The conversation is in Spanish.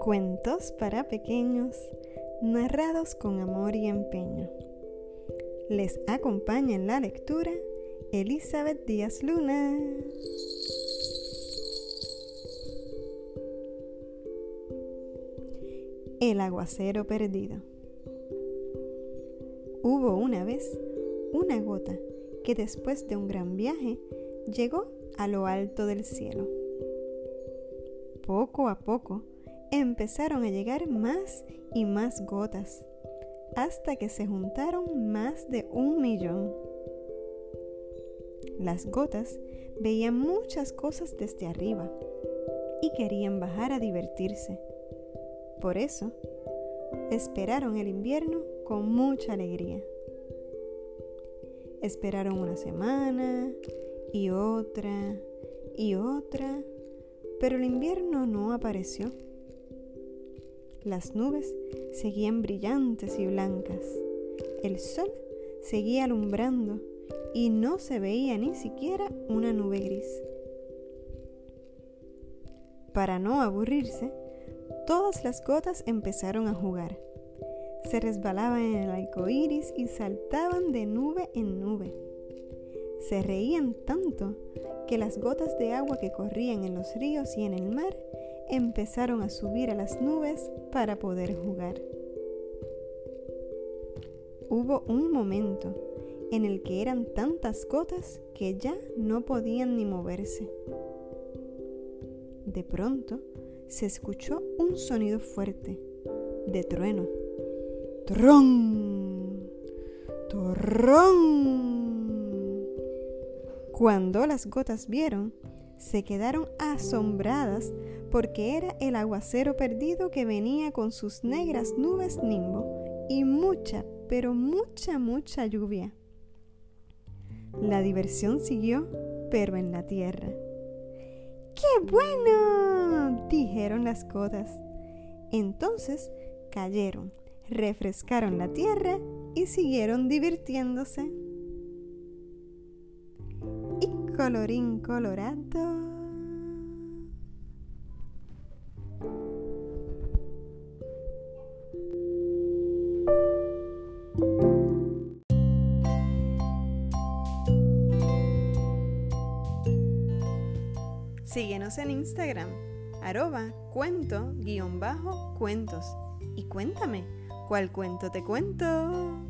Cuentos para pequeños, narrados con amor y empeño. Les acompaña en la lectura Elizabeth Díaz Luna. El aguacero perdido. Hubo una vez una gota que después de un gran viaje llegó a lo alto del cielo. Poco a poco empezaron a llegar más y más gotas, hasta que se juntaron más de un millón. Las gotas veían muchas cosas desde arriba y querían bajar a divertirse. Por eso, esperaron el invierno con mucha alegría. Esperaron una semana y otra y otra, pero el invierno no apareció. Las nubes seguían brillantes y blancas. El sol seguía alumbrando y no se veía ni siquiera una nube gris. Para no aburrirse, todas las gotas empezaron a jugar. Se resbalaban en el arco iris y saltaban de nube en nube. Se reían tanto que las gotas de agua que corrían en los ríos y en el mar empezaron a subir a las nubes para poder jugar. Hubo un momento en el que eran tantas gotas que ya no podían ni moverse. De pronto se escuchó un sonido fuerte de trueno. ¡Trón! ¡Torrón! Cuando las gotas vieron, se quedaron asombradas porque era el aguacero perdido que venía con sus negras nubes nimbo y mucha, pero mucha, mucha lluvia. La diversión siguió, pero en la tierra. ¡Qué bueno! dijeron las gotas. Entonces cayeron, refrescaron la tierra y siguieron divirtiéndose. Y colorín colorado Síguenos en Instagram, arroba cuento guion bajo cuentos. Y cuéntame, ¿cuál cuento te cuento?